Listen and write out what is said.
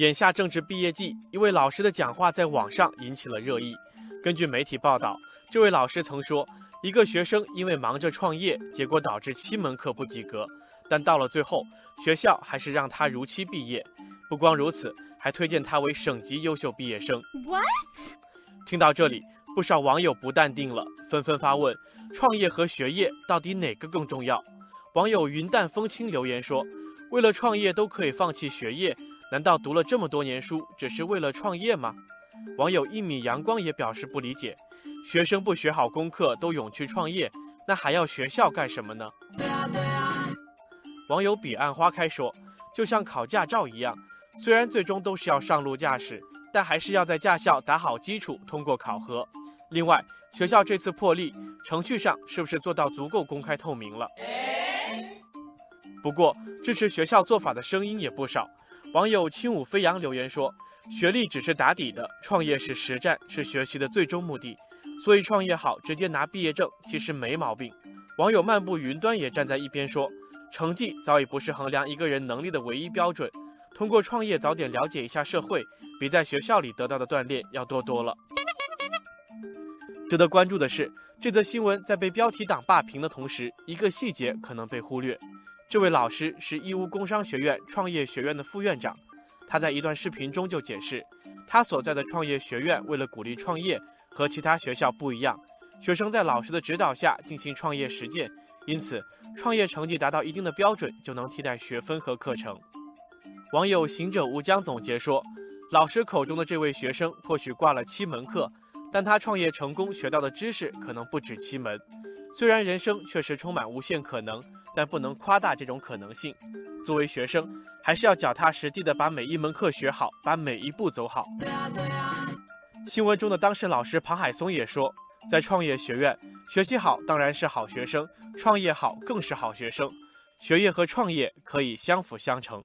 眼下正值毕业季，一位老师的讲话在网上引起了热议。根据媒体报道，这位老师曾说，一个学生因为忙着创业，结果导致七门课不及格，但到了最后，学校还是让他如期毕业。不光如此，还推荐他为省级优秀毕业生。What？听到这里，不少网友不淡定了，纷纷发问：创业和学业到底哪个更重要？网友云淡风轻留言说：“为了创业都可以放弃学业。”难道读了这么多年书，只是为了创业吗？网友一米阳光也表示不理解：学生不学好功课都勇去创业，那还要学校干什么呢？网友彼岸花开说：就像考驾照一样，虽然最终都是要上路驾驶，但还是要在驾校打好基础，通过考核。另外，学校这次破例，程序上是不是做到足够公开透明了？不过，支持学校做法的声音也不少。网友轻舞飞扬留言说：“学历只是打底的，创业是实战，是学习的最终目的。所以创业好，直接拿毕业证其实没毛病。”网友漫步云端也站在一边说：“成绩早已不是衡量一个人能力的唯一标准，通过创业早点了解一下社会，比在学校里得到的锻炼要多多了。”值得关注的是，这则新闻在被标题党霸屏的同时，一个细节可能被忽略。这位老师是义乌工商学院创业学院的副院长，他在一段视频中就解释，他所在的创业学院为了鼓励创业，和其他学校不一样，学生在老师的指导下进行创业实践，因此创业成绩达到一定的标准就能替代学分和课程。网友行者无疆总结说，老师口中的这位学生或许挂了七门课，但他创业成功学到的知识可能不止七门。虽然人生确实充满无限可能。但不能夸大这种可能性。作为学生，还是要脚踏实地的把每一门课学好，把每一步走好。新闻中的当事老师庞海松也说，在创业学院学习好当然是好学生，创业好更是好学生，学业和创业可以相辅相成。